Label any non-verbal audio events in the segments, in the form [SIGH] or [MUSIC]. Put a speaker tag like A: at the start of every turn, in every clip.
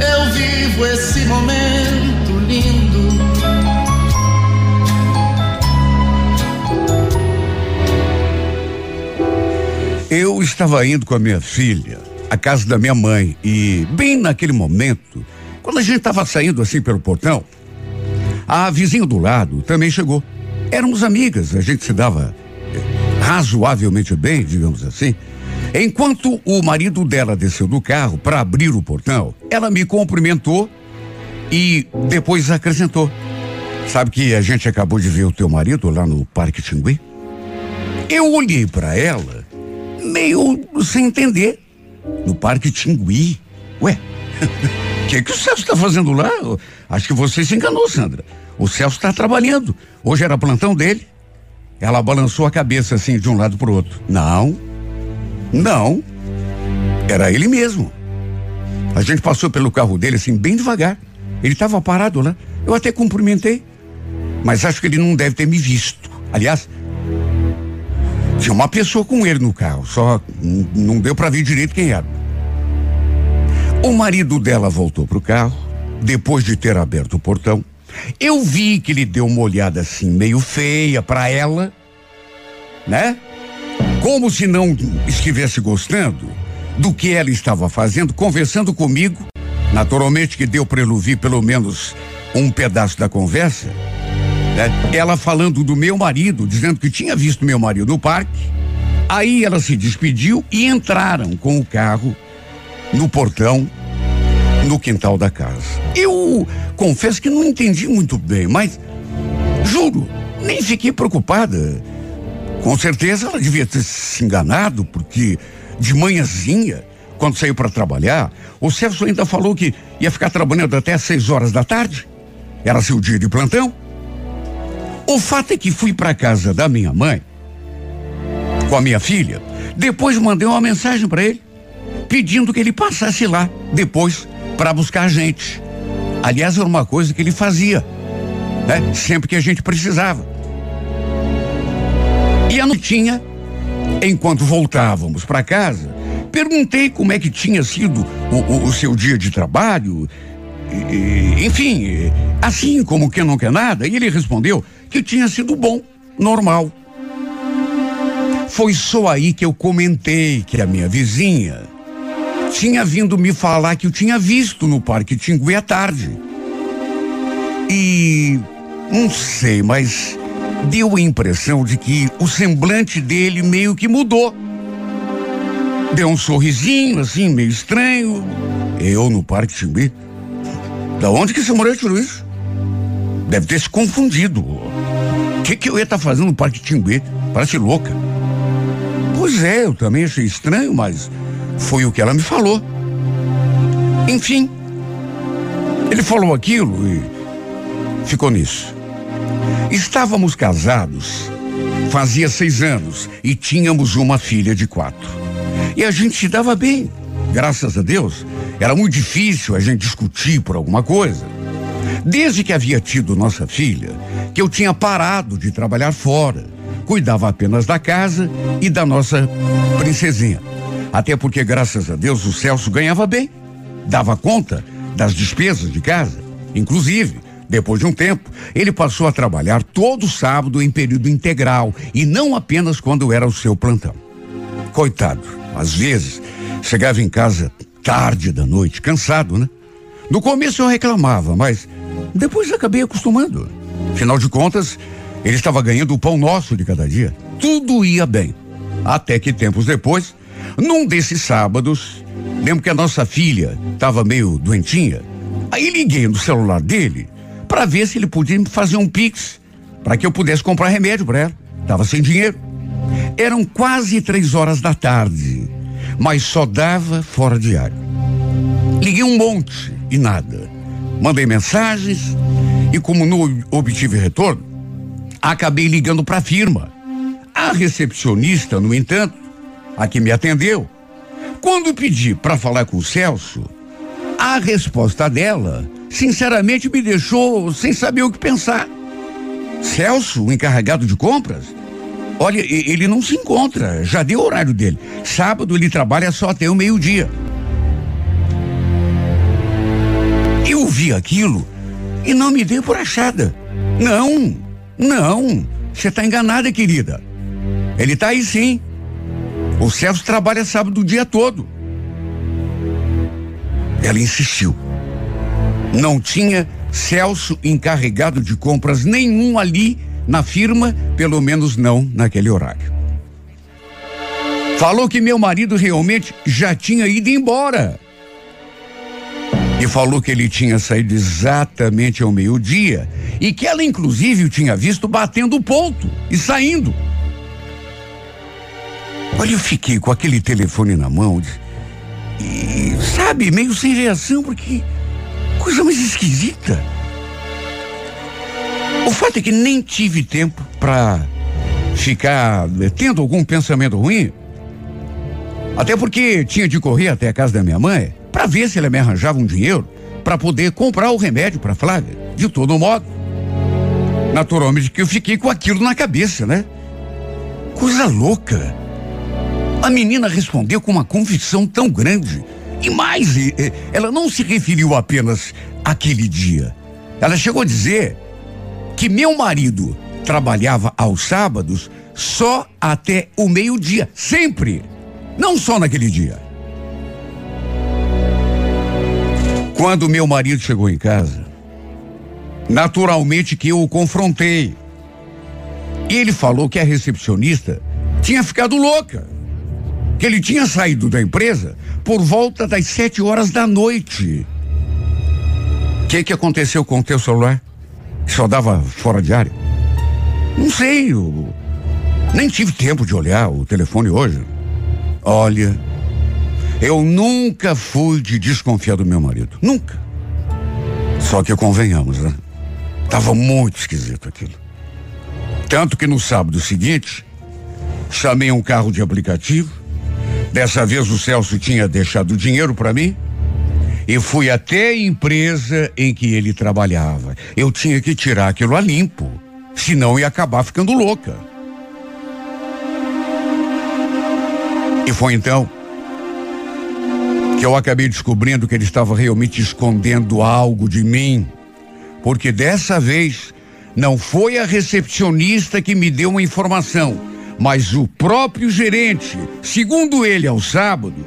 A: eu vivo esse momento lindo.
B: Eu estava indo com a minha filha à casa da minha mãe e, bem naquele momento, quando a gente estava saindo assim pelo portão, a vizinha do lado também chegou. Éramos amigas, a gente se dava eh, razoavelmente bem, digamos assim. Enquanto o marido dela desceu do carro para abrir o portão, ela me cumprimentou e depois acrescentou: Sabe que a gente acabou de ver o teu marido lá no Parque Tingui? Eu olhei para ela, meio sem entender. No Parque Tingui? Ué, o [LAUGHS] que, que o Celso está fazendo lá? Acho que você se enganou, Sandra. O Celso está trabalhando. Hoje era plantão dele. Ela balançou a cabeça assim de um lado para o outro. Não, não. Era ele mesmo. A gente passou pelo carro dele assim, bem devagar. Ele estava parado lá. Eu até cumprimentei. Mas acho que ele não deve ter me visto. Aliás, tinha uma pessoa com ele no carro, só não deu para ver direito quem era. O marido dela voltou pro carro, depois de ter aberto o portão. Eu vi que ele deu uma olhada assim, meio feia para ela, né? Como se não estivesse gostando do que ela estava fazendo, conversando comigo. Naturalmente que deu para ele ouvir pelo menos um pedaço da conversa. né? Ela falando do meu marido, dizendo que tinha visto meu marido no parque. Aí ela se despediu e entraram com o carro no portão, no quintal da casa. Eu confesso que não entendi muito bem, mas juro, nem fiquei preocupada. Com certeza ela devia ter se enganado, porque de manhãzinha, quando saiu para trabalhar, o Celso ainda falou que ia ficar trabalhando até às seis horas da tarde. Era seu dia de plantão. O fato é que fui para casa da minha mãe com a minha filha. Depois mandei uma mensagem para ele, pedindo que ele passasse lá depois para buscar a gente. Aliás, era uma coisa que ele fazia, né? Sempre que a gente precisava. E a noitinha, enquanto voltávamos para casa, perguntei como é que tinha sido o, o- o seu dia de trabalho. e- enfim, assim como quem não quer nada, e ele respondeu que tinha sido bom, normal. Foi só aí que eu comentei que a minha vizinha tinha vindo me falar que eu tinha visto no Parque Tingui à tarde. E não sei, mas deu a impressão de que o semblante dele meio que mudou. Deu um sorrisinho assim, meio estranho. Eu no Parque Tingui? Da onde que esse mulher tirou isso? Deve ter se confundido. O que, que eu ia estar fazendo no Parque Tingui? Parece louca. Pois é, eu também achei estranho, mas foi o que ela me falou. Enfim, ele falou aquilo e ficou nisso. Estávamos casados fazia seis anos e tínhamos uma filha de quatro. E a gente se dava bem, graças a Deus. Era muito difícil a gente discutir por alguma coisa. Desde que havia tido nossa filha, que eu tinha parado de trabalhar fora, cuidava apenas da casa e da nossa princesinha. Até porque, graças a Deus, o Celso ganhava bem, dava conta das despesas de casa. Inclusive, depois de um tempo, ele passou a trabalhar todo sábado em período integral e não apenas quando era o seu plantão. Coitado, às vezes chegava em casa tarde da noite, cansado, né? No começo eu reclamava, mas depois acabei acostumando. Afinal de contas, ele estava ganhando o pão nosso de cada dia. Tudo ia bem. Até que tempos depois, num desses sábados, lembro que a nossa filha estava meio doentinha. Aí liguei no celular dele para ver se ele podia me fazer um pix para que eu pudesse comprar remédio para ela. Tava sem dinheiro. Eram quase três horas da tarde. mas só dava fora de área. Liguei um monte e nada. Mandei mensagens e, como não obtive retorno, acabei ligando para a firma. A recepcionista, no entanto, a que me atendeu, quando pedi para falar com o Celso, a resposta dela, sinceramente, me deixou sem saber o que pensar. Celso, o encarregado de compras? Olha, ele não se encontra, já deu o horário dele. Sábado ele trabalha só até o meio-dia. Eu vi aquilo e não me dei por achada. Não, não, você está enganada, querida. Ele está aí sim. O Celso trabalha sábado o dia todo. Ela insistiu. Não tinha Celso encarregado de compras nenhum ali na firma, pelo menos não naquele horário. Falou que meu marido realmente já tinha ido embora. E falou que ele tinha saído exatamente ao meio-dia e que ela, inclusive, o tinha visto batendo o ponto e saindo. Olha, eu fiquei com aquele telefone na mão e, sabe, meio sem reação, porque coisa mais esquisita. O fato é que nem tive tempo para ficar eh, tendo algum pensamento ruim. Até porque tinha de correr até a casa da minha mãe para ver se ela me arranjava um dinheiro para poder comprar o remédio para Flávia. De todo modo, naturalmente que eu fiquei com aquilo na cabeça, né? Coisa louca. A menina respondeu com uma convicção tão grande. E mais, ela não se referiu apenas àquele dia. Ela chegou a dizer que meu marido trabalhava aos sábados só até o meio-dia, sempre. Não só naquele dia. Quando meu marido chegou em casa, naturalmente que eu o confrontei. Ele falou que a recepcionista tinha ficado louca que ele tinha saído da empresa por volta das sete horas da noite. O que que aconteceu com o teu celular? Só dava fora de área? Não sei, eu nem tive tempo de olhar o telefone hoje. Olha, eu nunca fui de desconfiar do meu marido. Nunca. Só que convenhamos, né? Tava muito esquisito aquilo. Tanto que no sábado seguinte, chamei um carro de aplicativo Dessa vez o Celso tinha deixado dinheiro para mim e fui até a empresa em que ele trabalhava. Eu tinha que tirar aquilo a limpo, senão ia acabar ficando louca. E foi então que eu acabei descobrindo que ele estava realmente escondendo algo de mim, porque dessa vez não foi a recepcionista que me deu uma informação mas o próprio gerente, segundo ele, ao sábado,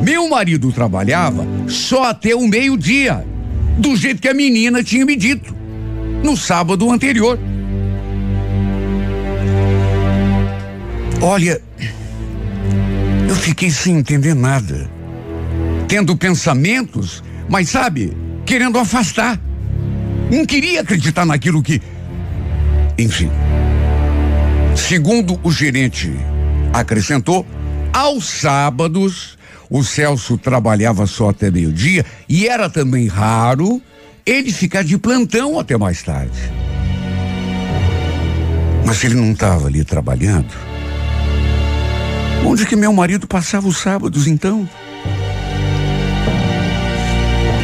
B: meu marido trabalhava só até o meio-dia, do jeito que a menina tinha me dito, no sábado anterior. Olha, eu fiquei sem entender nada, tendo pensamentos, mas sabe, querendo afastar. Não queria acreditar naquilo que. Enfim. Segundo o gerente acrescentou, aos sábados o Celso trabalhava só até meio-dia e era também raro ele ficar de plantão até mais tarde. Mas ele não estava ali trabalhando. Onde que meu marido passava os sábados então?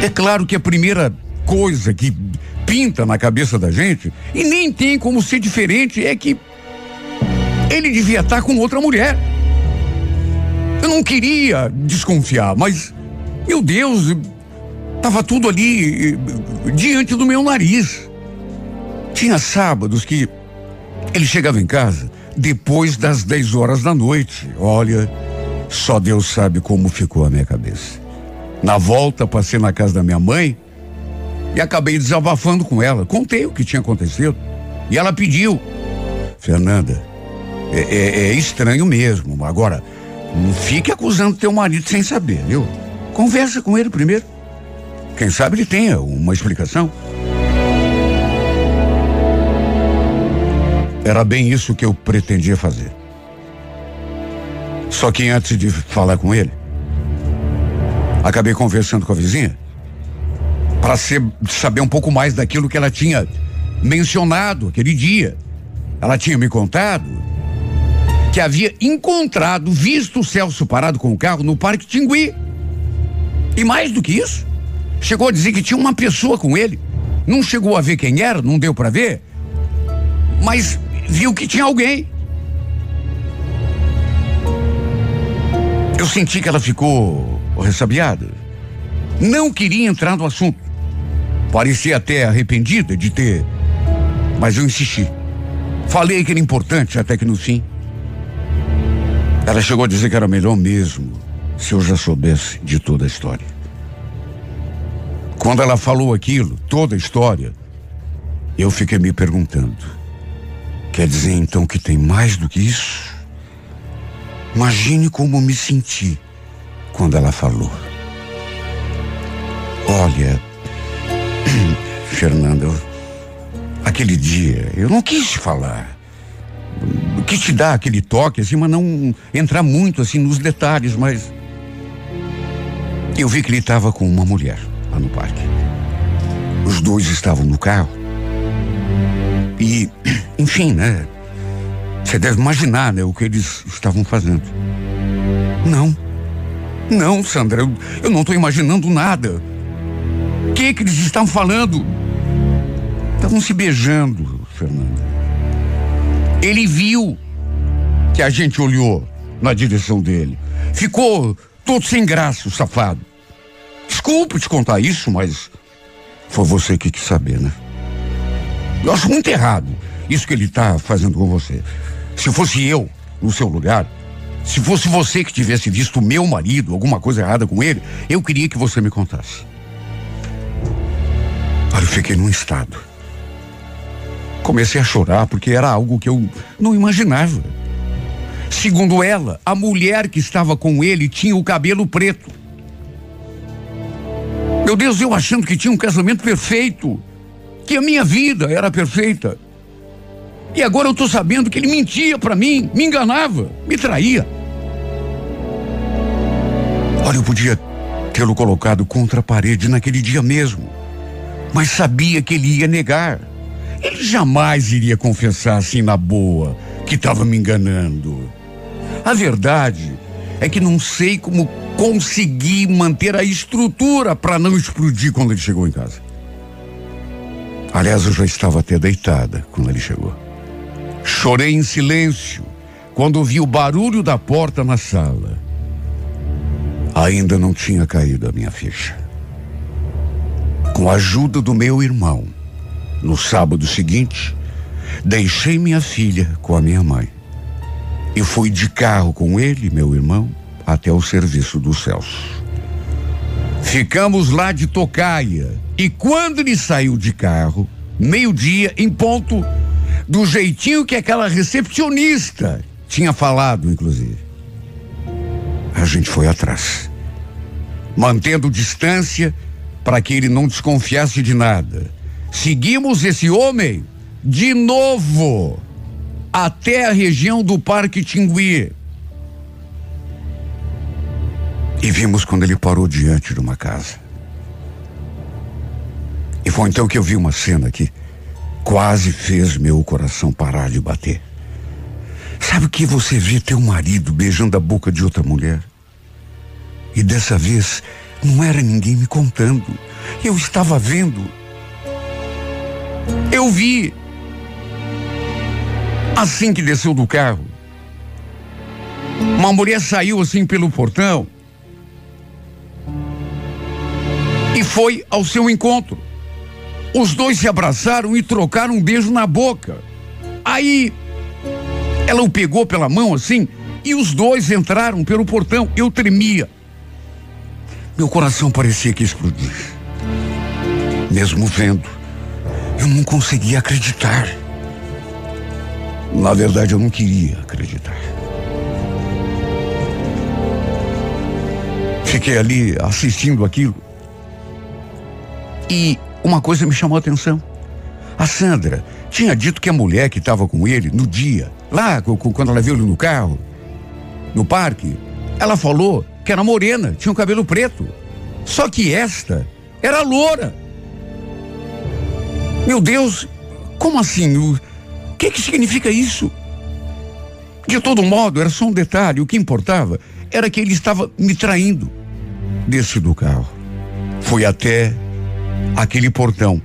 B: É claro que a primeira coisa que pinta na cabeça da gente, e nem tem como ser diferente, é que ele devia estar com outra mulher. Eu não queria desconfiar, mas, meu Deus, estava tudo ali diante do meu nariz. Tinha sábados que ele chegava em casa depois das 10 horas da noite. Olha, só Deus sabe como ficou a minha cabeça. Na volta, passei na casa da minha mãe e acabei desabafando com ela. Contei o que tinha acontecido. E ela pediu: Fernanda, é, é, é estranho mesmo. Agora, não fique acusando teu marido sem saber, viu? Conversa com ele primeiro. Quem sabe ele tenha uma explicação. Era bem isso que eu pretendia fazer. Só que antes de falar com ele, acabei conversando com a vizinha para saber um pouco mais daquilo que ela tinha mencionado aquele dia. Ela tinha me contado que havia encontrado, visto o Celso parado com o carro no Parque Tingui. E mais do que isso, chegou a dizer que tinha uma pessoa com ele. Não chegou a ver quem era, não deu para ver, mas viu que tinha alguém. Eu senti que ela ficou ressabiada. Não queria entrar no assunto. Parecia até arrependida de ter. Mas eu insisti. Falei que era importante, até que no fim. Ela chegou a dizer que era melhor mesmo se eu já soubesse de toda a história. Quando ela falou aquilo, toda a história, eu fiquei me perguntando: quer dizer então que tem mais do que isso? Imagine como me senti quando ela falou. Olha, [CLEARS THROAT] Fernanda, aquele dia eu não quis falar. Quis te dar aquele toque assim, mas não entrar muito assim nos detalhes, mas eu vi que ele estava com uma mulher lá no parque. Os dois estavam no carro. E, [CLEARS THROAT] enfim, né? Você deve imaginar, né, o que eles estavam fazendo. Não. Não, Sandra, eu, eu não estou imaginando nada. O que, que eles estavam falando? Estavam se beijando, Fernanda. Ele viu que a gente olhou na direção dele. Ficou todo sem graça, o safado. Desculpe te contar isso, mas foi você que quis saber, né? Eu acho muito errado isso que ele está fazendo com você. Se fosse eu no seu lugar, se fosse você que tivesse visto meu marido, alguma coisa errada com ele, eu queria que você me contasse. Olha, eu fiquei num estado. Comecei a chorar porque era algo que eu não imaginava. Segundo ela, a mulher que estava com ele tinha o cabelo preto. Meu Deus, eu achando que tinha um casamento perfeito, que a minha vida era perfeita. E agora eu estou sabendo que ele mentia para mim, me enganava, me traía. Olha, eu podia tê-lo colocado contra a parede naquele dia mesmo, mas sabia que ele ia negar. Ele jamais iria confessar assim na boa que estava me enganando. A verdade é que não sei como consegui manter a estrutura para não explodir quando ele chegou em casa. Aliás, eu já estava até deitada quando ele chegou. Chorei em silêncio quando ouvi o barulho da porta na sala. Ainda não tinha caído a minha ficha. Com a ajuda do meu irmão, no sábado seguinte, deixei minha filha com a minha mãe. E fui de carro com ele, meu irmão, até o serviço do Celso. Ficamos lá de tocaia. E quando ele saiu de carro, meio-dia, em ponto, do jeitinho que aquela recepcionista tinha falado, inclusive. A gente foi atrás, mantendo distância para que ele não desconfiasse de nada. Seguimos esse homem de novo até a região do Parque Tingui. E vimos quando ele parou diante de uma casa. E foi então que eu vi uma cena que quase fez meu coração parar de bater. Sabe o que você vê teu marido beijando a boca de outra mulher? E dessa vez não era ninguém me contando. Eu estava vendo. Eu vi. Assim que desceu do carro, uma mulher saiu assim pelo portão e foi ao seu encontro. Os dois se abraçaram e trocaram um beijo na boca. Aí ela o pegou pela mão assim e os dois entraram pelo portão. Eu tremia. Meu coração parecia que explodir. Mesmo vendo, eu não conseguia acreditar. Na verdade, eu não queria acreditar. Fiquei ali assistindo aquilo. E uma coisa me chamou a atenção. A Sandra tinha dito que a mulher que estava com ele no dia, lá quando ela viu ele no carro, no parque, ela falou que era morena, tinha um cabelo preto. Só que esta era loura. Meu Deus, como assim? O que, que significa isso? De todo modo, era só um detalhe. O que importava era que ele estava me traindo. Desci do carro. Fui até aquele portão.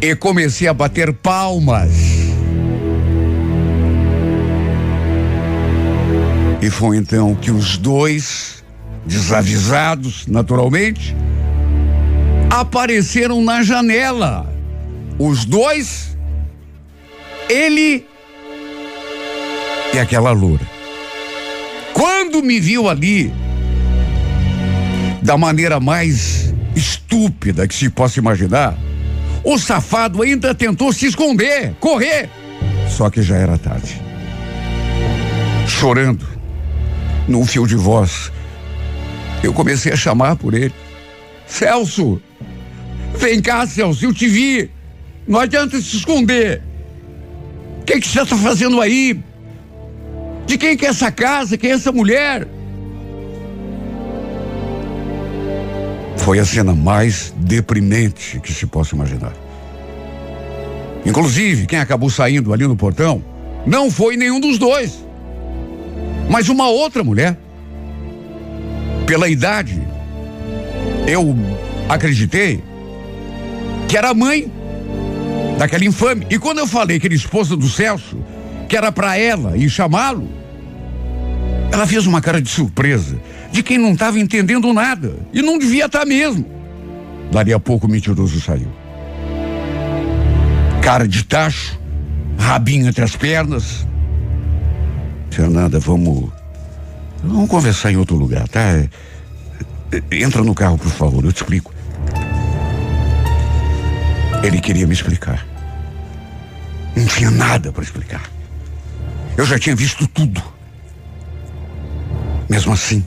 B: E comecei a bater palmas. E foi então que os dois, desavisados, naturalmente, apareceram na janela. Os dois, ele e aquela loura. Quando me viu ali, da maneira mais estúpida que se possa imaginar, o safado ainda tentou se esconder, correr. Só que já era tarde. Chorando, num fio de voz, eu comecei a chamar por ele. Celso, vem cá, Celso, eu te vi. Não adianta se esconder. O que, que você está fazendo aí? De quem que é essa casa? Quem é essa mulher? Foi a cena mais deprimente que se possa imaginar. Inclusive, quem acabou saindo ali no portão não foi nenhum dos dois, mas uma outra mulher. Pela idade, eu acreditei que era a mãe daquela infame. E quando eu falei que era esposa do Celso, que era para ela e chamá-lo, ela fez uma cara de surpresa, de quem não estava entendendo nada e não devia estar tá mesmo. Dali a pouco o mentiroso saiu. Cara de tacho, rabinho entre as pernas. Fernanda, vamos. Vamos conversar em outro lugar, tá? Entra no carro, por favor, eu te explico. Ele queria me explicar. Não tinha nada para explicar. Eu já tinha visto tudo. Mesmo assim,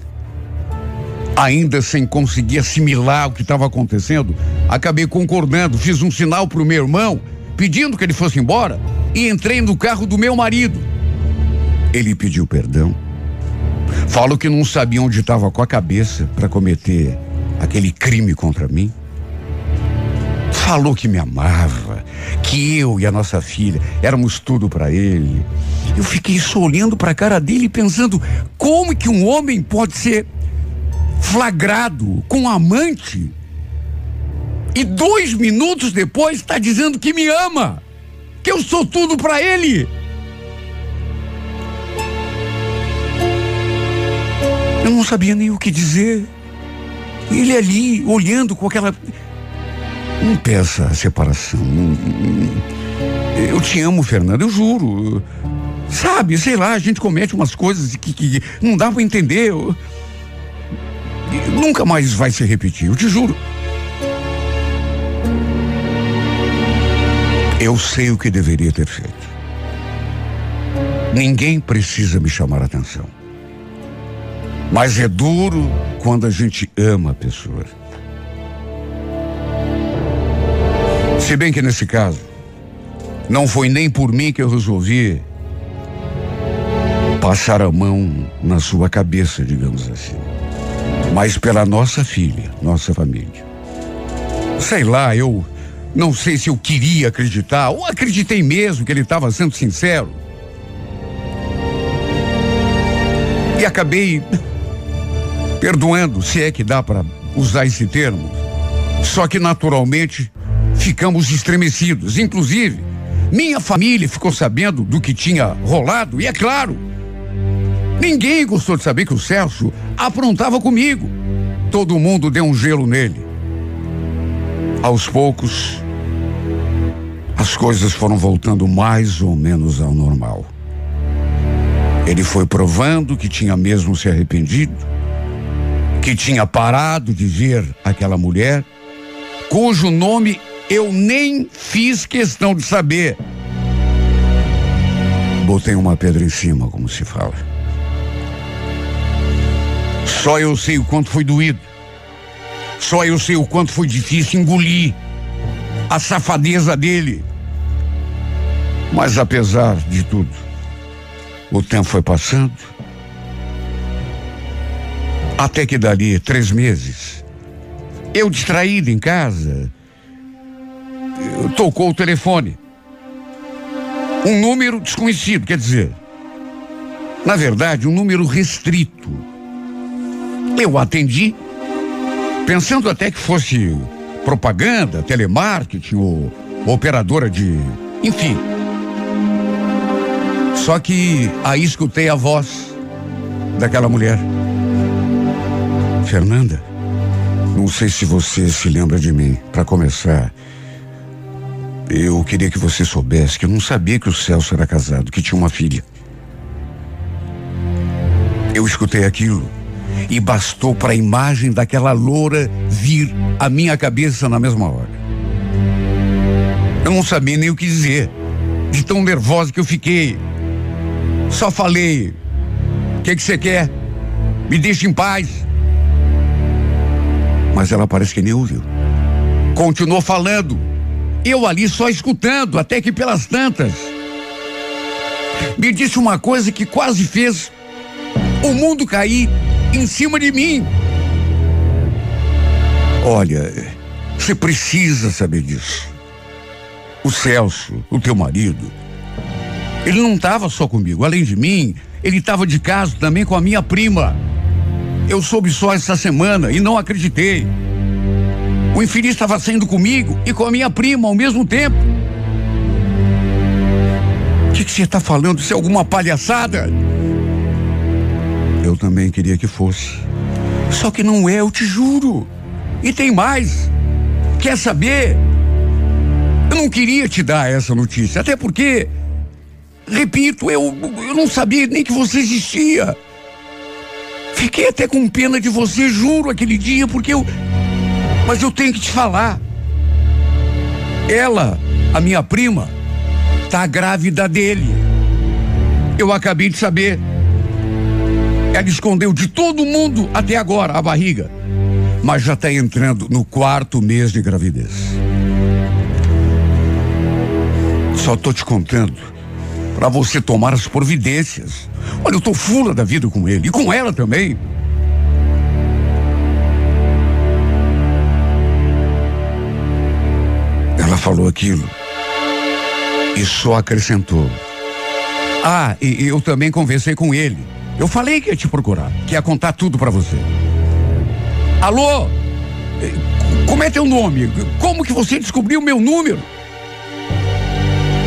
B: ainda sem conseguir assimilar o que estava acontecendo, acabei concordando, fiz um sinal para o meu irmão, pedindo que ele fosse embora, e entrei no carro do meu marido. Ele pediu perdão. Falou que não sabia onde estava com a cabeça para cometer aquele crime contra mim. Falou que me amava, que eu e a nossa filha éramos tudo para ele. Eu fiquei só olhando para a cara dele pensando como que um homem pode ser flagrado com um amante e dois minutos depois está dizendo que me ama, que eu sou tudo para ele. Eu não sabia nem o que dizer. Ele ali, olhando com aquela não peça separação. Eu te amo, Fernando, eu juro. Sabe, sei lá, a gente comete umas coisas que, que não dá para entender. Nunca mais vai se repetir, eu te juro. Eu sei o que deveria ter feito. Ninguém precisa me chamar a atenção. Mas é duro quando a gente ama a pessoa. Se bem que nesse caso, não foi nem por mim que eu resolvi passar a mão na sua cabeça, digamos assim, mas pela nossa filha, nossa família. Sei lá, eu não sei se eu queria acreditar, ou acreditei mesmo que ele estava sendo sincero. E acabei perdoando, se é que dá para usar esse termo. Só que naturalmente ficamos estremecidos. Inclusive, minha família ficou sabendo do que tinha rolado, e é claro, ninguém gostou de saber que o Celso aprontava comigo. Todo mundo deu um gelo nele. Aos poucos, as coisas foram voltando mais ou menos ao normal. Ele foi provando que tinha mesmo se arrependido, que tinha parado de ver aquela mulher, cujo nome eu nem fiz questão de saber. Botei uma pedra em cima, como se fala. Só eu sei o quanto foi doído. Só eu sei o quanto foi difícil engolir a safadeza dele. Mas apesar de tudo, o tempo foi passando Até que dali três meses, eu distraído em casa, tocou o telefone. Um número desconhecido, quer dizer, na verdade, um número restrito. Eu atendi, pensando até que fosse propaganda, telemarketing ou operadora de. Enfim. Só que aí escutei a voz daquela mulher. Fernanda, não sei se você se lembra de mim. Para começar, eu queria que você soubesse que eu não sabia que o Celso era casado, que tinha uma filha. Eu escutei aquilo e bastou para a imagem daquela loura vir à minha cabeça na mesma hora. Eu não sabia nem o que dizer, de tão nervosa que eu fiquei. Só falei: O que você que quer? Me deixe em paz. Mas ela parece que nem ouviu. Continuou falando. Eu ali só escutando, até que pelas tantas. Me disse uma coisa que quase fez o mundo cair em cima de mim. Olha, você precisa saber disso. O Celso, o teu marido, ele não estava só comigo. Além de mim, ele estava de caso também com a minha prima. Eu soube só essa semana e não acreditei. O infeliz estava saindo comigo e com a minha prima ao mesmo tempo. O que você está falando? Isso é alguma palhaçada? Eu também queria que fosse. Só que não é, eu te juro. E tem mais. Quer saber? Eu não queria te dar essa notícia, até porque, repito, eu, eu não sabia nem que você existia. Fiquei até com pena de você, juro, aquele dia, porque eu. Mas eu tenho que te falar. Ela, a minha prima, tá grávida dele. Eu acabei de saber. Ela escondeu de todo mundo até agora a barriga, mas já está entrando no quarto mês de gravidez. Só tô te contando para você tomar as providências. Olha, eu tô fula da vida com ele e com ela também. Falou aquilo e só acrescentou. Ah, e eu também conversei com ele. Eu falei que ia te procurar, que ia contar tudo para você. Alô? Como é teu nome? Como que você descobriu meu número?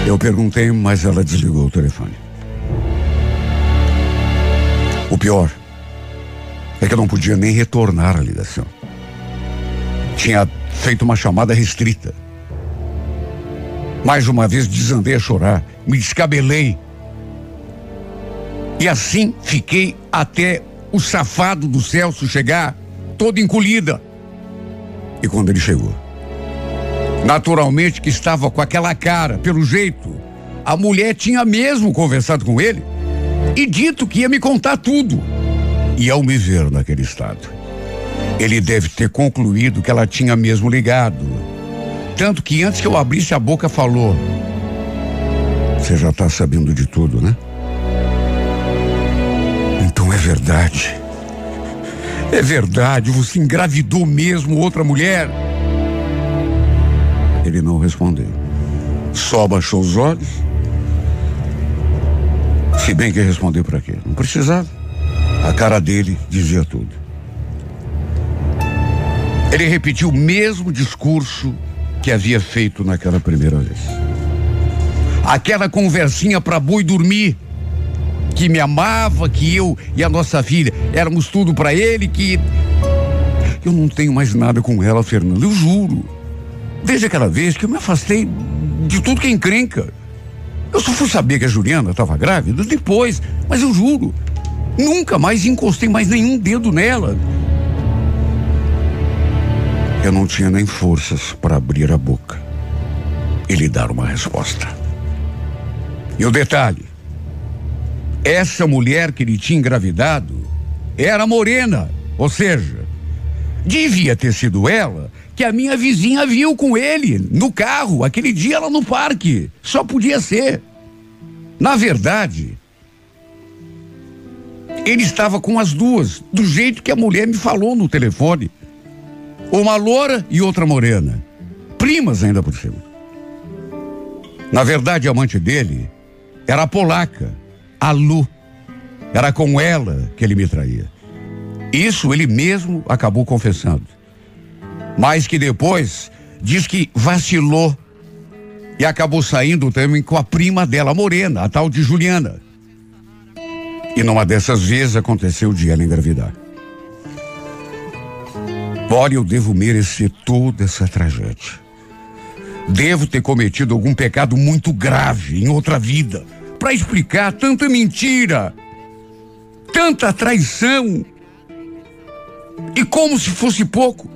B: Eu perguntei, mas ela desligou o telefone. O pior é que eu não podia nem retornar a ligação. Tinha feito uma chamada restrita. Mais uma vez desandei a chorar, me descabelei e assim fiquei até o safado do Celso chegar, toda encolhida. E quando ele chegou, naturalmente que estava com aquela cara, pelo jeito, a mulher tinha mesmo conversado com ele e dito que ia me contar tudo. E ao me ver naquele estado, ele deve ter concluído que ela tinha mesmo ligado. Tanto que antes que eu abrisse a boca falou: Você já está sabendo de tudo, né? é verdade. É verdade, você engravidou mesmo outra mulher? Ele não respondeu. Só baixou os olhos. Se bem que respondeu para quê? Não precisava. A cara dele dizia tudo. Ele repetiu o mesmo discurso que havia feito naquela primeira vez. Aquela conversinha para boi dormir que me amava, que eu e a nossa filha éramos tudo para ele, que eu não tenho mais nada com ela, Fernando, eu juro. Desde aquela vez que eu me afastei de tudo que é encrenca. Eu só fui saber que a Juliana estava grávida depois, mas eu juro, nunca mais encostei mais nenhum dedo nela. Eu não tinha nem forças para abrir a boca e lhe dar uma resposta. E o detalhe, essa mulher que ele tinha engravidado era morena, ou seja, devia ter sido ela que a minha vizinha viu com ele no carro aquele dia lá no parque. Só podia ser. Na verdade,
C: ele estava com as duas, do jeito que a mulher me falou no telefone. Uma loura e outra morena. Primas ainda por cima. Na verdade, a amante dele era a polaca, a Lu. Era com ela que ele me traía. Isso ele mesmo acabou confessando. Mas que depois diz que vacilou e acabou saindo também com a prima dela, morena, a tal de Juliana. E numa dessas vezes aconteceu de ela engravidar. Olha, eu devo merecer toda essa tragédia. Devo ter cometido algum pecado muito grave em outra vida para explicar tanta mentira, tanta traição. E como se fosse pouco,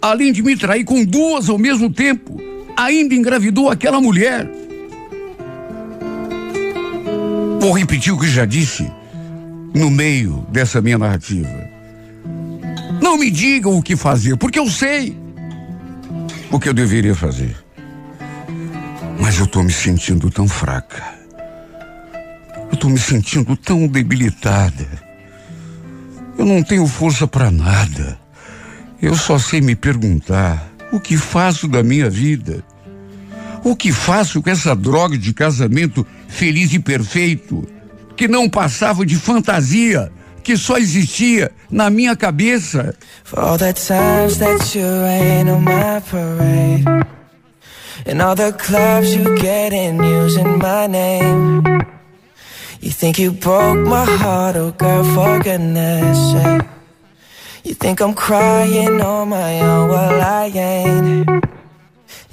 C: além de me trair com duas ao mesmo tempo, ainda engravidou aquela mulher. Vou repetir o que já disse no meio dessa minha narrativa. Não me digam o que fazer, porque eu sei o que eu deveria fazer. Mas eu estou me sentindo tão fraca. Eu estou me sentindo tão debilitada. Eu não tenho força para nada. Eu só sei me perguntar o que faço da minha vida. O que faço com essa droga de casamento feliz e perfeito que não passava de fantasia, que só existia na minha cabeça. For all times that you rain on my parade. And all the clubs you get in using my name. You think you broke my heart, oh girl, for goodness sake. You think I'm crying on my own, well I ain't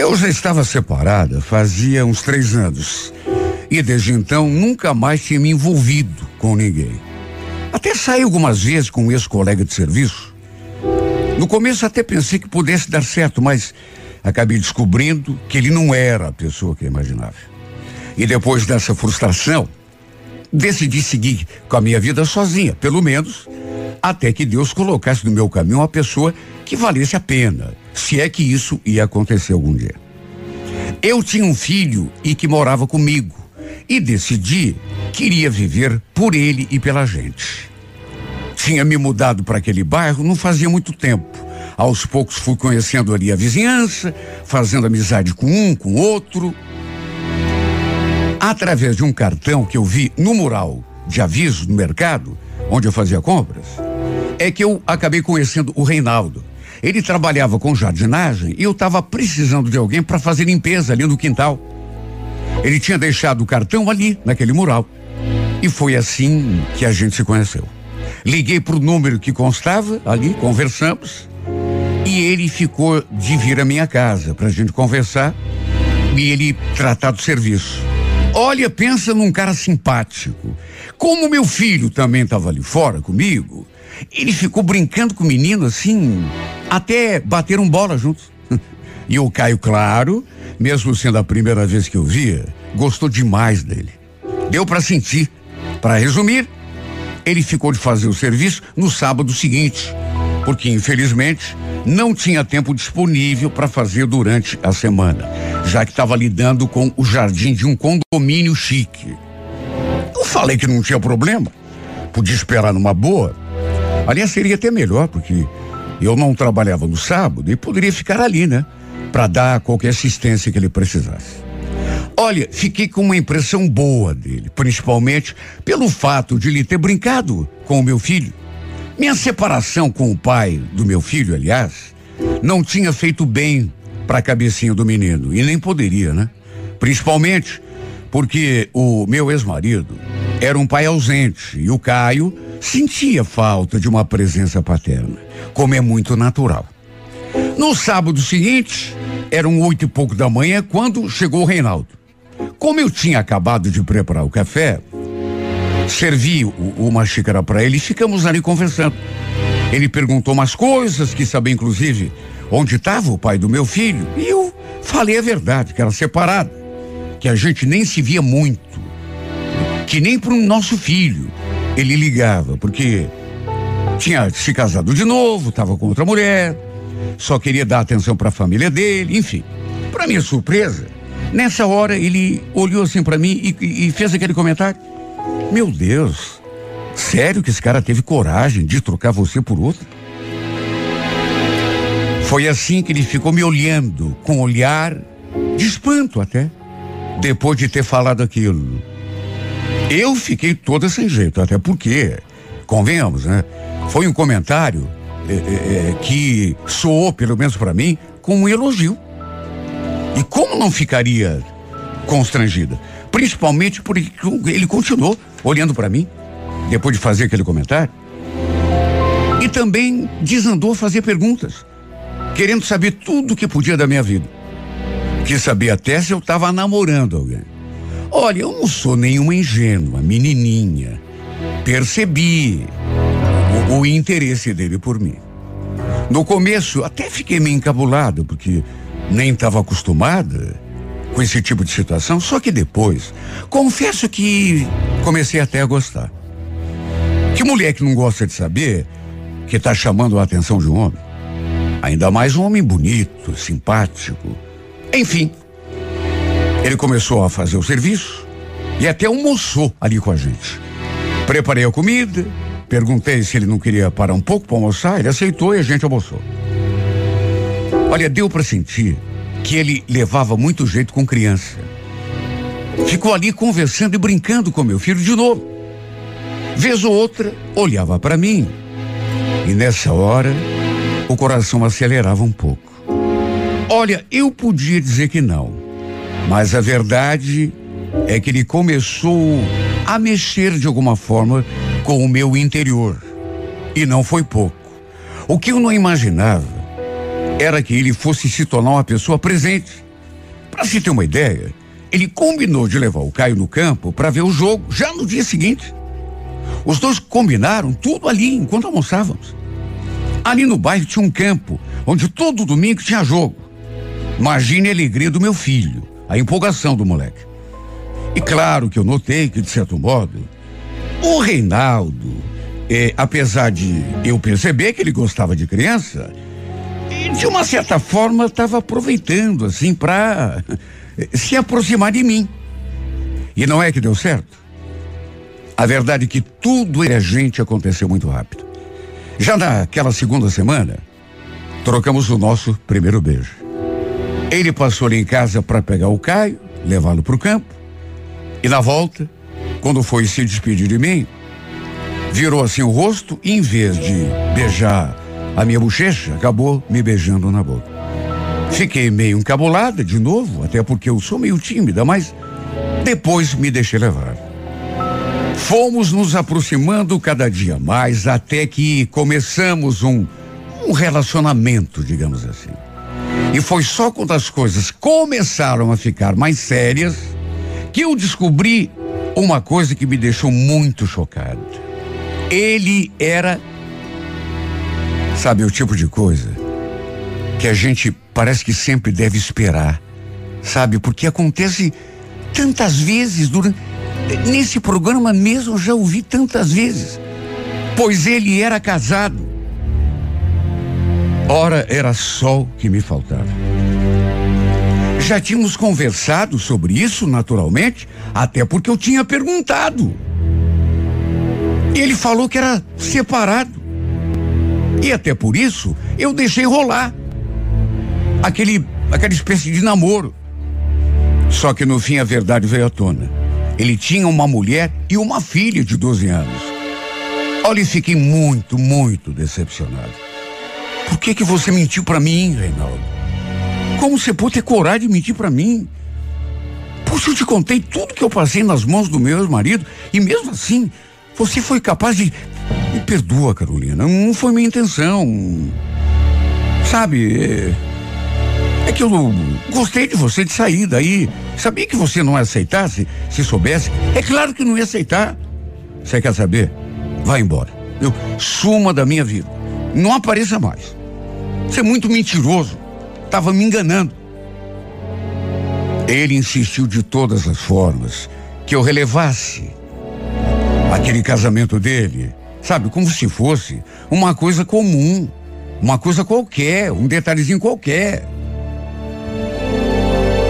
C: Eu já estava separada fazia uns três anos. E desde então nunca mais tinha me envolvido com ninguém.
B: Até saí algumas vezes com um ex-colega de serviço. No começo até pensei que pudesse dar certo, mas acabei descobrindo que ele não era a pessoa que eu imaginava. E depois dessa frustração, decidi seguir com a minha vida sozinha, pelo menos até que Deus colocasse no meu caminho uma pessoa que valesse a pena, se é que isso ia acontecer algum dia. Eu tinha um filho e que morava comigo e decidi que iria viver por ele e pela gente. Tinha me mudado para aquele bairro não fazia muito tempo. Aos poucos fui conhecendo ali a vizinhança, fazendo amizade com um, com outro. Através de um cartão que eu vi no mural de aviso no mercado, onde eu fazia compras, é que eu acabei conhecendo o Reinaldo. Ele trabalhava com jardinagem e eu estava precisando de alguém para fazer limpeza ali no quintal. Ele tinha deixado o cartão ali, naquele mural. E foi assim que a gente se conheceu. Liguei para o número que constava ali, conversamos. E ele ficou de vir à minha casa para a gente conversar e ele tratar do serviço. Olha, pensa num cara simpático. Como meu filho também estava ali fora comigo, ele ficou brincando com o menino assim, até bateram bola juntos. [LAUGHS] E o Caio, claro, mesmo sendo a primeira vez que eu via, gostou demais dele. Deu para sentir. Para resumir, ele ficou de fazer o serviço no sábado seguinte, porque infelizmente não tinha tempo disponível para fazer durante a semana, já que estava lidando com o jardim de um condomínio chique. Eu falei que não tinha problema, podia esperar numa boa. Aliás, seria até melhor, porque eu não trabalhava no sábado e poderia ficar ali, né? Para dar qualquer assistência que ele precisasse. Olha, fiquei com uma impressão boa dele, principalmente pelo fato de ele ter brincado com o meu filho. Minha separação com o pai do meu filho, aliás, não tinha feito bem para a cabecinha do menino e nem poderia, né? Principalmente porque o meu ex-marido era um pai ausente e o Caio sentia falta de uma presença paterna, como é muito natural. No sábado seguinte, eram oito e pouco da manhã quando chegou o Reinaldo. Como eu tinha acabado de preparar o café, servi o, uma xícara para ele e ficamos ali conversando. Ele perguntou umas coisas, quis saber inclusive onde estava o pai do meu filho, e eu falei a verdade, que era separado, que a gente nem se via muito, que nem para o nosso filho ele ligava, porque tinha se casado de novo, estava com outra mulher, só queria dar atenção para a família dele, enfim. Para minha surpresa, nessa hora ele olhou assim para mim e, e fez aquele comentário: Meu Deus, sério que esse cara teve coragem de trocar você por outra? Foi assim que ele ficou me olhando, com olhar de espanto até, depois de ter falado aquilo. Eu fiquei toda sem jeito, até porque, convenhamos, né? Foi um comentário é, é, que soou, pelo menos para mim, como um elogio. E como não ficaria constrangida? Principalmente porque ele continuou olhando para mim, depois de fazer aquele comentário. E também desandou a fazer perguntas, querendo saber tudo o que podia da minha vida. Quis saber até se eu estava namorando alguém. Olha, eu não sou nenhuma ingênua, menininha. Percebi o, o interesse dele por mim. No começo, até fiquei meio encabulado, porque nem estava acostumada com esse tipo de situação, só que depois, confesso que comecei até a gostar. Que mulher que não gosta de saber que está chamando a atenção de um homem? Ainda mais um homem bonito, simpático. Enfim, ele começou a fazer o serviço e até almoçou ali com a gente. Preparei a comida, perguntei se ele não queria parar um pouco para almoçar, ele aceitou e a gente almoçou. Olha, deu para sentir que ele levava muito jeito com criança. Ficou ali conversando e brincando com meu filho de novo. Vez ou outra, olhava para mim e nessa hora o coração acelerava um pouco. Olha, eu podia dizer que não, mas a verdade é que ele começou a mexer de alguma forma com o meu interior. E não foi pouco. O que eu não imaginava era que ele fosse se tornar uma pessoa presente. Para se ter uma ideia, ele combinou de levar o Caio no campo para ver o jogo já no dia seguinte. Os dois combinaram tudo ali enquanto almoçávamos. Ali no bairro tinha um campo, onde todo domingo tinha jogo. Imagine a alegria do meu filho, a empolgação do moleque. E claro que eu notei que, de certo modo, o Reinaldo, eh, apesar de eu perceber que ele gostava de criança, de uma certa forma estava aproveitando assim para se aproximar de mim. E não é que deu certo? A verdade é que tudo e a gente aconteceu muito rápido. Já naquela segunda semana, trocamos o nosso primeiro beijo. Ele passou ali em casa para pegar o Caio, levá-lo para o campo. E na volta, quando foi se despedir de mim, virou assim o rosto e em vez de beijar a minha bochecha, acabou me beijando na boca. Fiquei meio encabulada de novo, até porque eu sou meio tímida, mas depois me deixei levar. Fomos nos aproximando cada dia mais até que começamos um, um relacionamento, digamos assim. E foi só quando as coisas começaram a ficar mais sérias que eu descobri uma coisa que me deixou muito chocado. Ele era, sabe, o tipo de coisa que a gente parece que sempre deve esperar, sabe? Porque acontece tantas vezes durante. Nesse programa mesmo já ouvi tantas vezes. Pois ele era casado. Ora, era só o que me faltava. Já tínhamos conversado sobre isso, naturalmente, até porque eu tinha perguntado. Ele falou que era separado. E até por isso eu deixei rolar aquele aquela espécie de namoro. Só que no fim a verdade veio à tona. Ele tinha uma mulher e uma filha de 12 anos. Olha, fiquei muito, muito decepcionado. Por que que você mentiu para mim, Reinaldo? Como você pode ter coragem de mentir para mim? Poxa, eu te contei tudo que eu passei nas mãos do meu ex-marido e mesmo assim você foi capaz de. Me perdoa, Carolina, não foi minha intenção. Sabe, é, é que eu gostei de você de sair daí. Sabia que você não aceitar se, se soubesse? É claro que não ia aceitar. Você quer saber? Vai embora. Eu suma da minha vida. Não apareça mais. Você é muito mentiroso. Tava me enganando. Ele insistiu de todas as formas que eu relevasse aquele casamento dele, sabe, como se fosse uma coisa comum, uma coisa qualquer, um detalhezinho qualquer.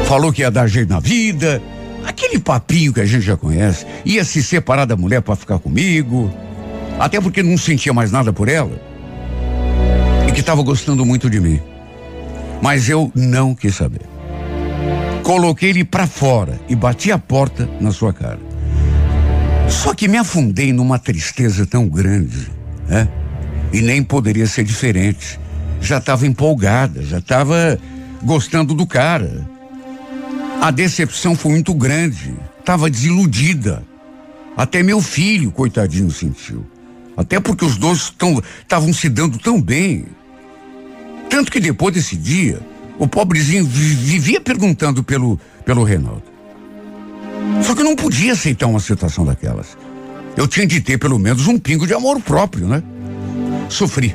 B: Falou que ia dar jeito na vida, aquele papinho que a gente já conhece, ia se separar da mulher para ficar comigo, até porque não sentia mais nada por ela que estava gostando muito de mim. Mas eu não quis saber. Coloquei ele para fora e bati a porta na sua cara. Só que me afundei numa tristeza tão grande, né? E nem poderia ser diferente. Já estava empolgada, já estava gostando do cara. A decepção foi muito grande. Estava desiludida. Até meu filho, coitadinho, sentiu. Até porque os dois estavam se dando tão bem. Tanto que depois desse dia, o pobrezinho vivia perguntando pelo, pelo Reinaldo. Só que eu não podia aceitar uma situação daquelas. Eu tinha de ter pelo menos um pingo de amor próprio, né? Sofri,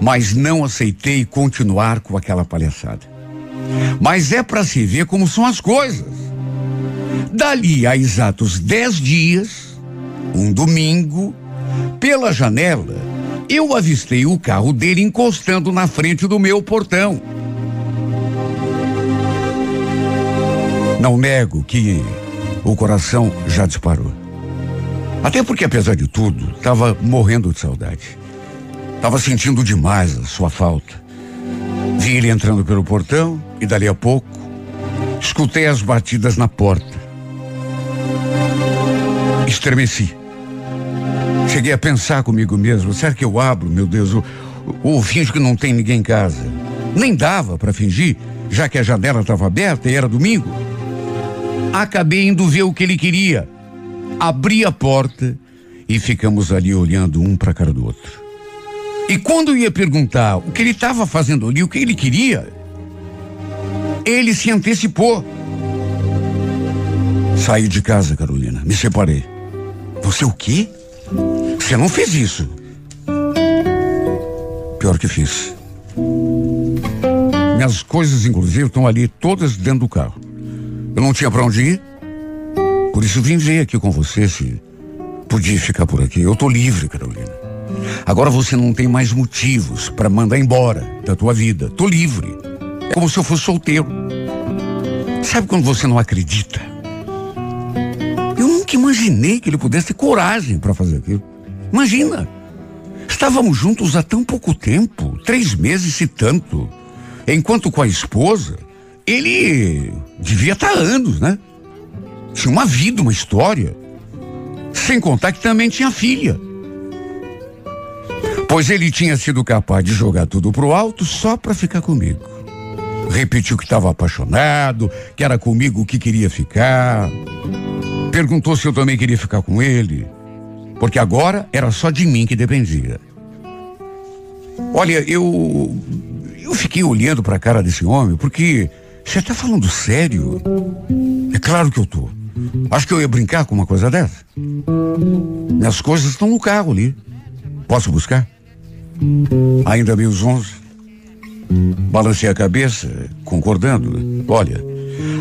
B: mas não aceitei continuar com aquela palhaçada. Mas é para se ver como são as coisas. Dali a exatos dez dias, um domingo, pela janela, eu avistei o carro dele encostando na frente do meu portão. Não nego que o coração já disparou. Até porque, apesar de tudo, estava morrendo de saudade. Estava sentindo demais a sua falta. Vi ele entrando pelo portão e, dali a pouco, escutei as batidas na porta. Estremeci. Cheguei a pensar comigo mesmo: será que eu abro, meu Deus, ou, ou finjo que não tem ninguém em casa? Nem dava para fingir, já que a janela estava aberta e era domingo. Acabei indo ver o que ele queria. Abri a porta e ficamos ali olhando um para a cara do outro. E quando eu ia perguntar o que ele estava fazendo ali, o que ele queria, ele se antecipou. Saí de casa, Carolina, me separei. Você o quê? Você não fez isso. Pior que fiz. Minhas coisas, inclusive, estão ali todas dentro do carro. Eu não tinha para onde ir. Por isso vim ver aqui com você se podia ficar por aqui. Eu tô livre, Carolina. Agora você não tem mais motivos para mandar embora da tua vida. Tô livre. É como se eu fosse solteiro. Sabe quando você não acredita? Nunca imaginei que ele pudesse ter coragem para fazer aquilo. Imagina. Estávamos juntos há tão pouco tempo, três meses e tanto. Enquanto com a esposa, ele devia estar anos, né? Tinha uma vida, uma história. Sem contar que também tinha filha. Pois ele tinha sido capaz de jogar tudo pro alto só para ficar comigo. Repetiu que estava apaixonado, que era comigo que queria ficar. Perguntou se eu também queria ficar com ele. Porque agora era só de mim que dependia. Olha, eu. Eu fiquei olhando para a cara desse homem porque. Você está falando sério? É claro que eu tô. Acho que eu ia brincar com uma coisa dessa. Minhas coisas estão no carro ali. Posso buscar? Ainda meio onze. Balancei a cabeça, concordando. Olha,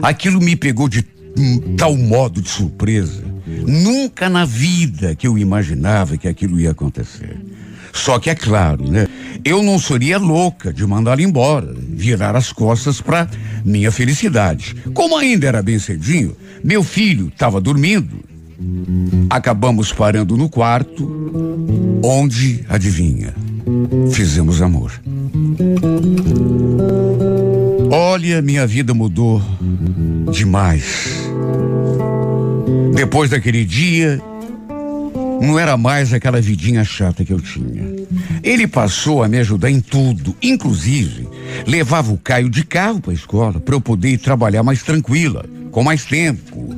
B: aquilo me pegou de tal modo de surpresa. Nunca na vida que eu imaginava que aquilo ia acontecer. Só que é claro, né? Eu não seria louca de mandá-lo embora, virar as costas para minha felicidade. Como ainda era bem cedinho, meu filho estava dormindo. Acabamos parando no quarto, onde, adivinha, fizemos amor. Olha, minha vida mudou demais. Depois daquele dia, não era mais aquela vidinha chata que eu tinha. Ele passou a me ajudar em tudo, inclusive levava o Caio de carro para a escola para eu poder ir trabalhar mais tranquila, com mais tempo.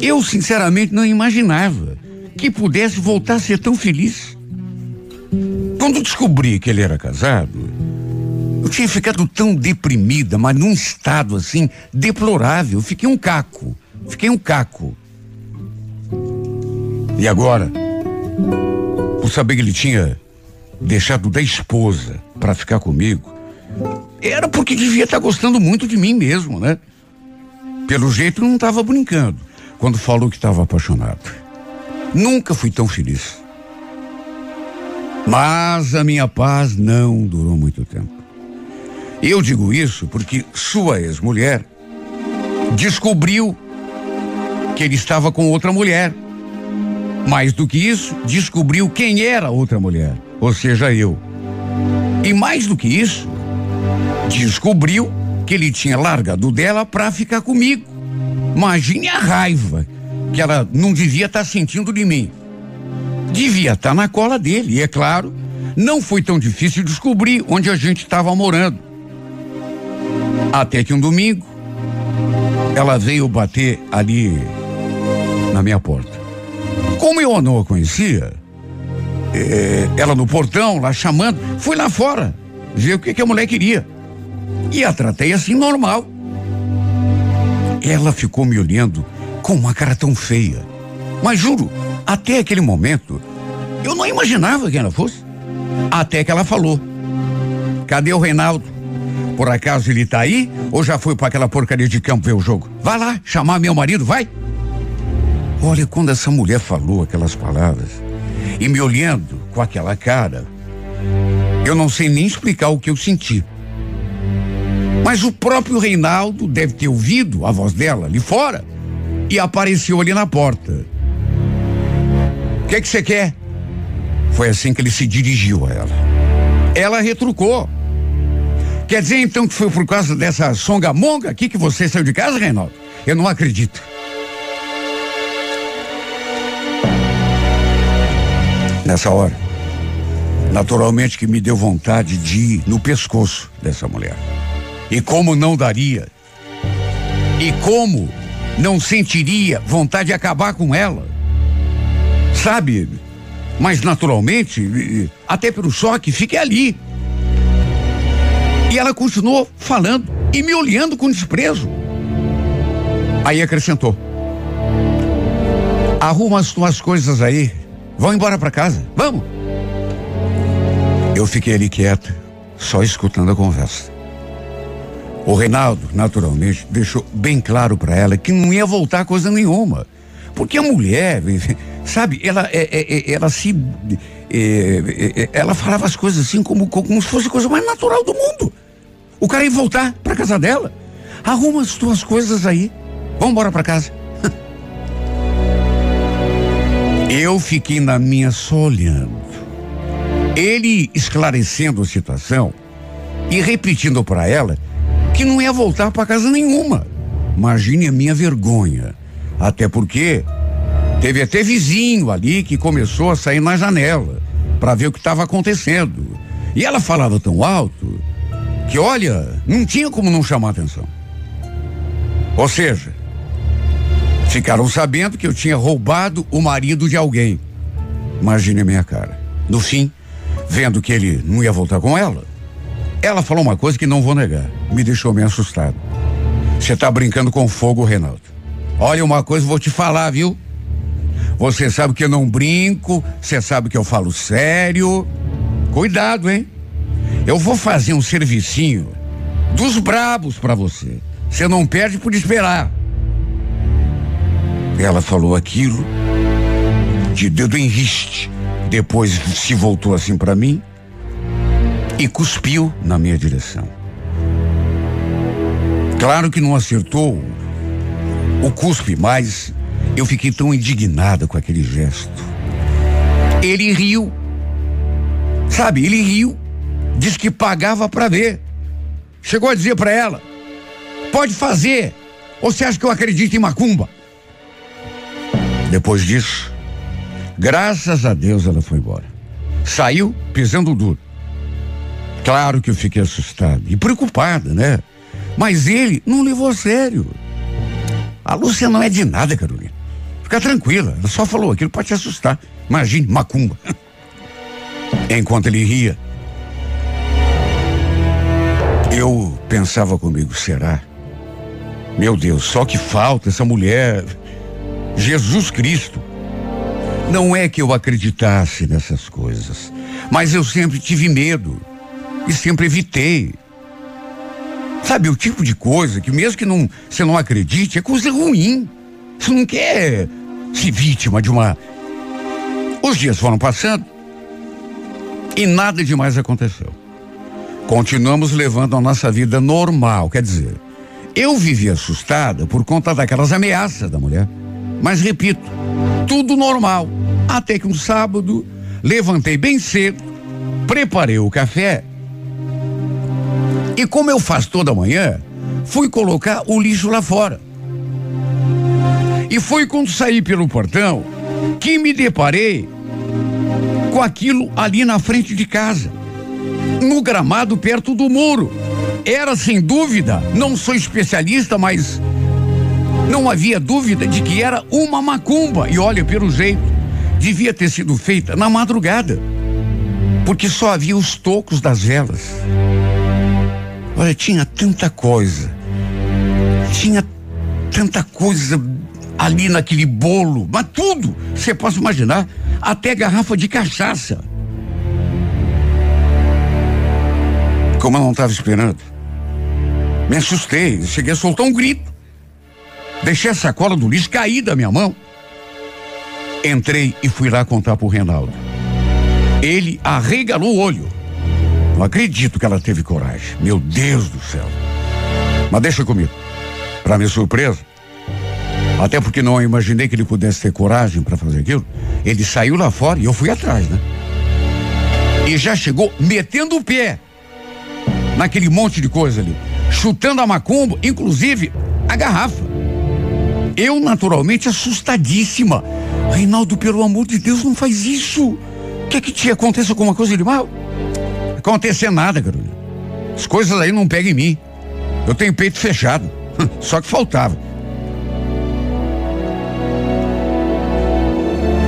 B: Eu sinceramente não imaginava que pudesse voltar a ser tão feliz. Quando descobri que ele era casado, eu tinha ficado tão deprimida, mas num estado assim deplorável. Fiquei um caco. Fiquei um caco. E agora, por saber que ele tinha deixado da esposa para ficar comigo, era porque devia estar tá gostando muito de mim mesmo, né? Pelo jeito não estava brincando quando falou que estava apaixonado. Nunca fui tão feliz. Mas a minha paz não durou muito tempo. Eu digo isso porque sua ex-mulher descobriu que ele estava com outra mulher. Mais do que isso, descobriu quem era a outra mulher, ou seja, eu. E mais do que isso, descobriu que ele tinha largado dela para ficar comigo. Imagine a raiva que ela não devia estar tá sentindo de mim. Devia estar tá na cola dele, e é claro, não foi tão difícil descobrir onde a gente estava morando. Até que um domingo, ela veio bater ali na minha porta. Como eu não a conhecia, é, ela no portão, lá chamando, fui lá fora, ver o que, que a mulher queria. E a tratei assim normal. Ela ficou me olhando com uma cara tão feia. Mas juro, até aquele momento, eu não imaginava quem ela fosse. Até que ela falou: Cadê o Reinaldo? Por acaso ele tá aí ou já foi para aquela porcaria de campo ver o jogo? Vai lá, chamar meu marido, vai. Olha, quando essa mulher falou aquelas palavras e me olhando com aquela cara, eu não sei nem explicar o que eu senti. Mas o próprio Reinaldo deve ter ouvido a voz dela ali fora e apareceu ali na porta. O que é que você quer? Foi assim que ele se dirigiu a ela. Ela retrucou. Quer dizer então que foi por causa dessa songamonga aqui que você saiu de casa, Reinaldo? Eu não acredito. Nessa hora. Naturalmente que me deu vontade de ir no pescoço dessa mulher. E como não daria? E como não sentiria vontade de acabar com ela? Sabe? Mas naturalmente, até pelo choque, fiquei ali. E ela continuou falando e me olhando com desprezo. Aí acrescentou: Arruma as tuas coisas aí Vão embora para casa. Vamos. Eu fiquei ali quieto, só escutando a conversa. O Reinaldo, naturalmente, deixou bem claro para ela que não ia voltar coisa nenhuma. Porque a mulher, sabe, ela, é, é, é ela se. É, é, ela falava as coisas assim como, como se fosse a coisa mais natural do mundo. O cara ia voltar para casa dela. Arruma as tuas coisas aí. Vamos embora para casa. Eu fiquei na minha só olhando. Ele esclarecendo a situação e repetindo para ela que não ia voltar para casa nenhuma. Imagine a minha vergonha. Até porque teve até vizinho ali que começou a sair na janela para ver o que estava acontecendo. E ela falava tão alto que, olha, não tinha como não chamar atenção. Ou seja, ficaram sabendo que eu tinha roubado o marido de alguém. Imagine a minha cara. No fim, vendo que ele não ia voltar com ela, ela falou uma coisa que não vou negar. Me deixou meio assustado. Você tá brincando com fogo, Renato. Olha uma coisa, vou te falar, viu? Você sabe que eu não brinco, você sabe que eu falo sério. Cuidado, hein? Eu vou fazer um servicinho dos brabos para você. Você não perde por esperar. Ela falou aquilo de dedo em riste. Depois se voltou assim para mim e cuspiu na minha direção. Claro que não acertou o cuspe, mas eu fiquei tão indignada com aquele gesto. Ele riu. Sabe, ele riu. Diz que pagava para ver. Chegou a dizer para ela: pode fazer. Ou você acha que eu acredito em macumba? Depois disso, graças a Deus ela foi embora. Saiu pisando duro. Claro que eu fiquei assustado e preocupada, né? Mas ele não levou a sério. A Lúcia não é de nada, Carolina. Fica tranquila, ela só falou aquilo para te assustar. Imagine, macumba. [LAUGHS] Enquanto ele ria, eu pensava comigo, será? Meu Deus, só que falta essa mulher. Jesus Cristo. Não é que eu acreditasse nessas coisas, mas eu sempre tive medo e sempre evitei. Sabe, o tipo de coisa que mesmo que não, você não acredite, é coisa ruim. Você não quer ser vítima de uma. Os dias foram passando e nada demais aconteceu. Continuamos levando a nossa vida normal, quer dizer, eu vivi assustada por conta daquelas ameaças da mulher. Mas repito, tudo normal. Até que um sábado, levantei bem cedo, preparei o café e como eu faço toda manhã, fui colocar o lixo lá fora. E foi quando saí pelo portão que me deparei com aquilo ali na frente de casa, no gramado perto do muro. Era sem dúvida, não sou especialista, mas não havia dúvida de que era uma macumba. E olha, pelo jeito, devia ter sido feita na madrugada, porque só havia os tocos das velas. Olha, tinha tanta coisa. Tinha tanta coisa ali naquele bolo, mas tudo, você pode imaginar, até garrafa de cachaça. Como eu não estava esperando, me assustei, cheguei a soltar um grito. Deixei a sacola do lixo cair da minha mão. Entrei e fui lá contar pro Reinaldo. Ele arregalou o olho. Não acredito que ela teve coragem. Meu Deus do céu. Mas deixa comigo. Para minha surpresa, até porque não imaginei que ele pudesse ter coragem para fazer aquilo, ele saiu lá fora e eu fui atrás, né? E já chegou metendo o pé naquele monte de coisa ali, chutando a macumba, inclusive a garrafa. Eu, naturalmente, assustadíssima. Reinaldo, pelo amor de Deus, não faz isso. Quer que te aconteça alguma coisa de mal? acontecer nada, Carolina. As coisas aí não pegam em mim. Eu tenho peito fechado. [LAUGHS] Só que faltava.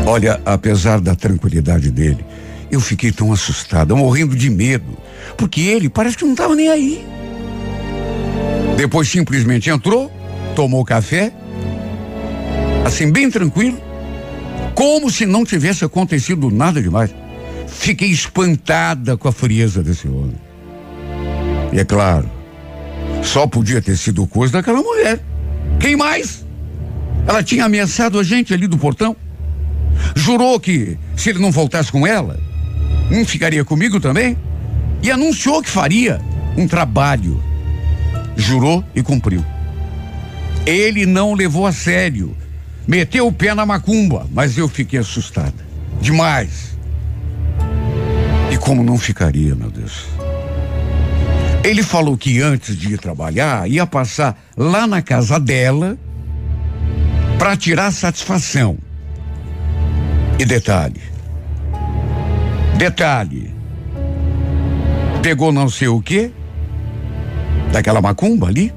B: Olha, apesar da tranquilidade dele, eu fiquei tão assustada, morrendo de medo, porque ele parece que não estava nem aí. Depois simplesmente entrou, tomou café, assim bem tranquilo, Como se não tivesse acontecido nada demais. Fiquei espantada com a frieza desse homem. E é claro, só podia ter sido coisa daquela mulher. Quem mais? Ela tinha ameaçado a gente ali do portão. Jurou que se ele não voltasse com ela, não ficaria comigo também. E anunciou que faria um trabalho. Jurou e cumpriu. Ele não levou a sério. Meteu o pé na macumba, mas eu fiquei assustada. Demais. E como não ficaria, meu Deus? Ele falou que antes de ir trabalhar, ia passar lá na casa dela para tirar satisfação. E detalhe. Detalhe. Pegou não sei o quê, daquela macumba ali.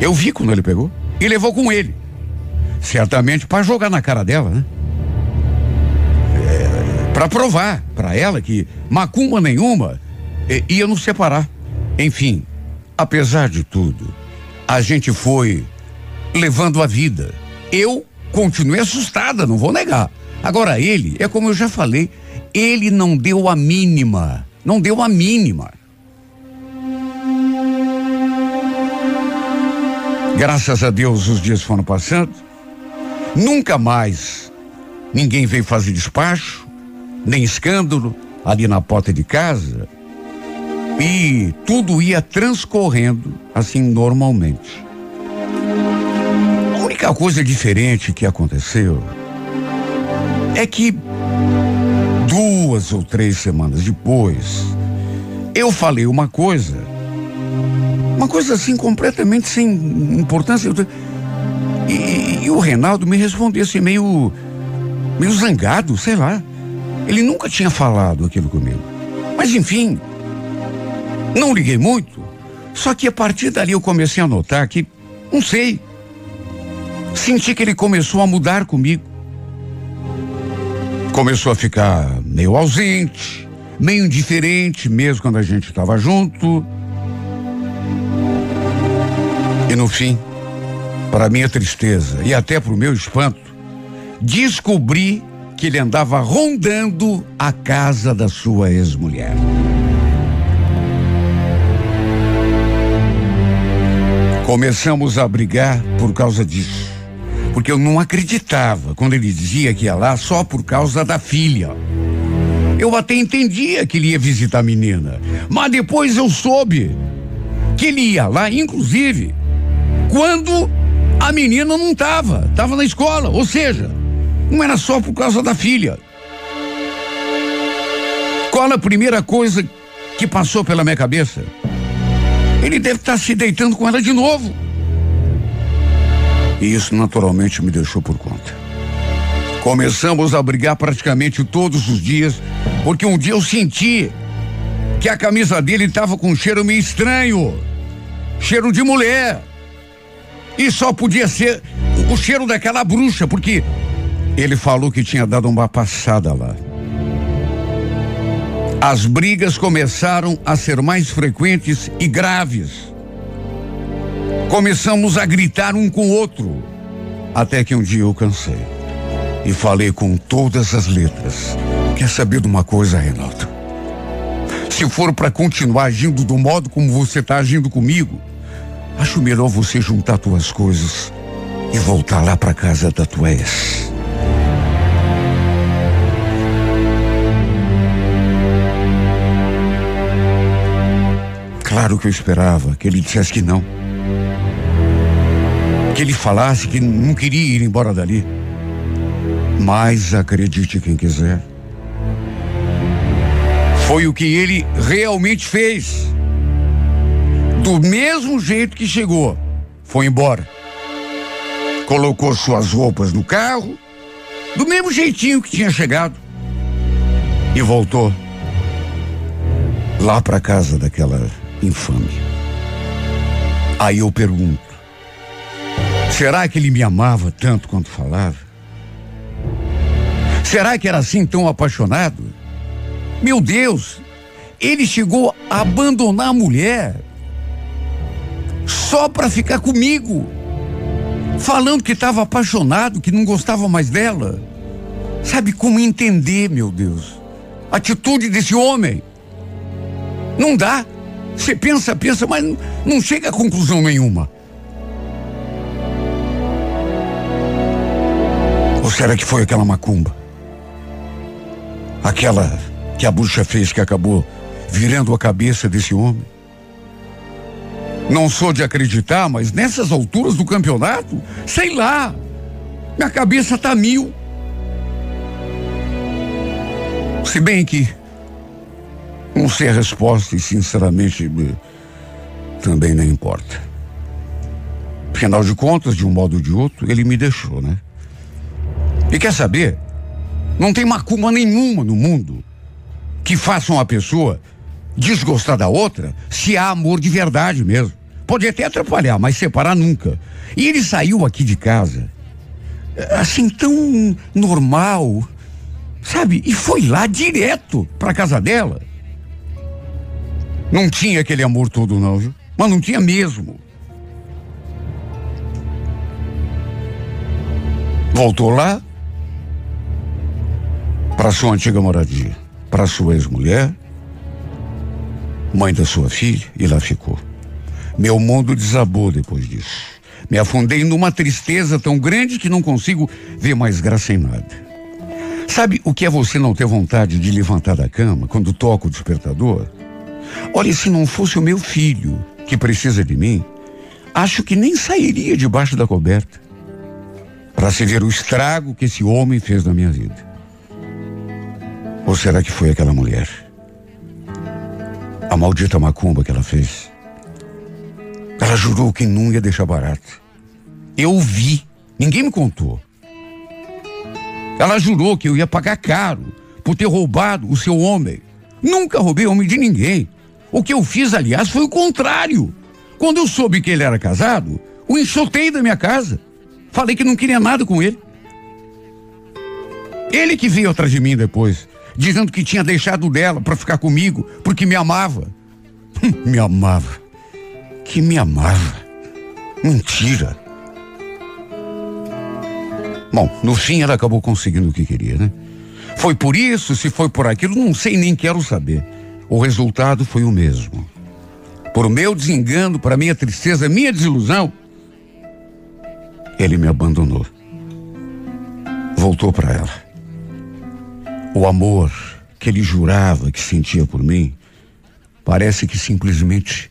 B: Eu vi quando ele pegou. E levou com ele. Certamente para jogar na cara dela, né? É, para provar para ela que macumba nenhuma é, ia nos separar. Enfim, apesar de tudo, a gente foi levando a vida. Eu continuei assustada, não vou negar. Agora ele, é como eu já falei, ele não deu a mínima. Não deu a mínima. Graças a Deus os dias foram passando. Nunca mais ninguém veio fazer despacho, nem escândalo ali na porta de casa. E tudo ia transcorrendo assim normalmente. A única coisa diferente que aconteceu é que duas ou três semanas depois, eu falei uma coisa, uma coisa assim completamente sem importância. E, e, o Reinaldo me respondeu assim, meio, meio zangado, sei lá. Ele nunca tinha falado aquilo comigo. Mas enfim, não liguei muito. Só que a partir dali eu comecei a notar que, não sei, senti que ele começou a mudar comigo. Começou a ficar meio ausente, meio indiferente, mesmo quando a gente estava junto. E no fim, para minha tristeza e até para o meu espanto, descobri que ele andava rondando a casa da sua ex-mulher. Começamos a brigar por causa disso porque eu não acreditava quando ele dizia que ia lá só por causa da filha. Eu até entendia que ele ia visitar a menina, mas depois eu soube que ele ia lá, inclusive, quando a menina não estava, estava na escola, ou seja, não era só por causa da filha. Qual a primeira coisa que passou pela minha cabeça? Ele deve estar se deitando com ela de novo. E isso naturalmente me deixou por conta. Começamos a brigar praticamente todos os dias, porque um dia eu senti que a camisa dele estava com um cheiro meio estranho cheiro de mulher. E só podia ser o cheiro daquela bruxa, porque ele falou que tinha dado uma passada lá. As brigas começaram a ser mais frequentes e graves. Começamos a gritar um com o outro. Até que um dia eu cansei. E falei com todas as letras. Quer saber de uma coisa, Reinaldo? Se for para continuar agindo do modo como você está agindo comigo, acho melhor você juntar tuas coisas e voltar lá para casa da tua ex. Claro que eu esperava que ele dissesse que não que ele falasse que não queria ir embora dali. Mas acredite quem quiser. Foi o que ele realmente fez. Do mesmo jeito que chegou, foi embora. Colocou suas roupas no carro, do mesmo jeitinho que tinha chegado, e voltou lá para casa daquela infame. Aí eu pergunto: Será que ele me amava tanto quanto falava? Será que era assim tão apaixonado? Meu Deus, ele chegou a abandonar a mulher só para ficar comigo, falando que estava apaixonado, que não gostava mais dela. sabe como entender, meu Deus, a atitude desse homem. Não dá. Você pensa, pensa, mas não chega a conclusão nenhuma. Ou será que foi aquela macumba? Aquela que a bruxa fez que acabou virando a cabeça desse homem? Não sou de acreditar, mas nessas alturas do campeonato, sei lá, minha cabeça tá mil. Se bem que não sei a resposta e sinceramente também não importa. Afinal de contas, de um modo ou de outro, ele me deixou, né? E quer saber? Não tem macumba nenhuma no mundo que faça uma pessoa desgostar da outra se há amor de verdade mesmo. Pode até atrapalhar, mas separar nunca. E ele saiu aqui de casa, assim, tão normal, sabe? E foi lá direto pra casa dela. Não tinha aquele amor todo, não, viu? Mas não tinha mesmo. Voltou lá para sua antiga moradia, para sua ex-mulher, mãe da sua filha, e lá ficou. Meu mundo desabou depois disso. Me afundei numa tristeza tão grande que não consigo ver mais graça em nada. Sabe o que é você não ter vontade de levantar da cama quando toca o despertador? Olha, se não fosse o meu filho que precisa de mim, acho que nem sairia debaixo da coberta para se ver o estrago que esse homem fez na minha vida. Ou será que foi aquela mulher? A maldita macumba que ela fez. Ela jurou que não ia deixar barato. Eu vi, ninguém me contou. Ela jurou que eu ia pagar caro por ter roubado o seu homem. Nunca roubei homem de ninguém. O que eu fiz, aliás, foi o contrário. Quando eu soube que ele era casado, o enxotei da minha casa. Falei que não queria nada com ele. Ele que veio atrás de mim depois, dizendo que tinha deixado dela para ficar comigo, porque me amava. [LAUGHS] me amava. Que me amava. Mentira. Bom, no fim ela acabou conseguindo o que queria, né? Foi por isso, se foi por aquilo, não sei nem quero saber. O resultado foi o mesmo. Por meu desengano, para minha tristeza, minha desilusão, ele me abandonou. Voltou para ela. O amor que ele jurava que sentia por mim, parece que simplesmente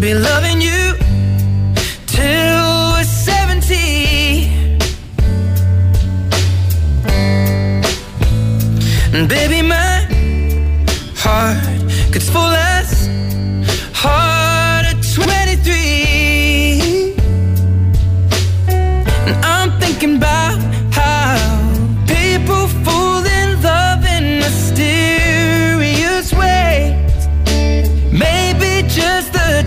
B: be loving you till we're 70. And baby, my heart could fall as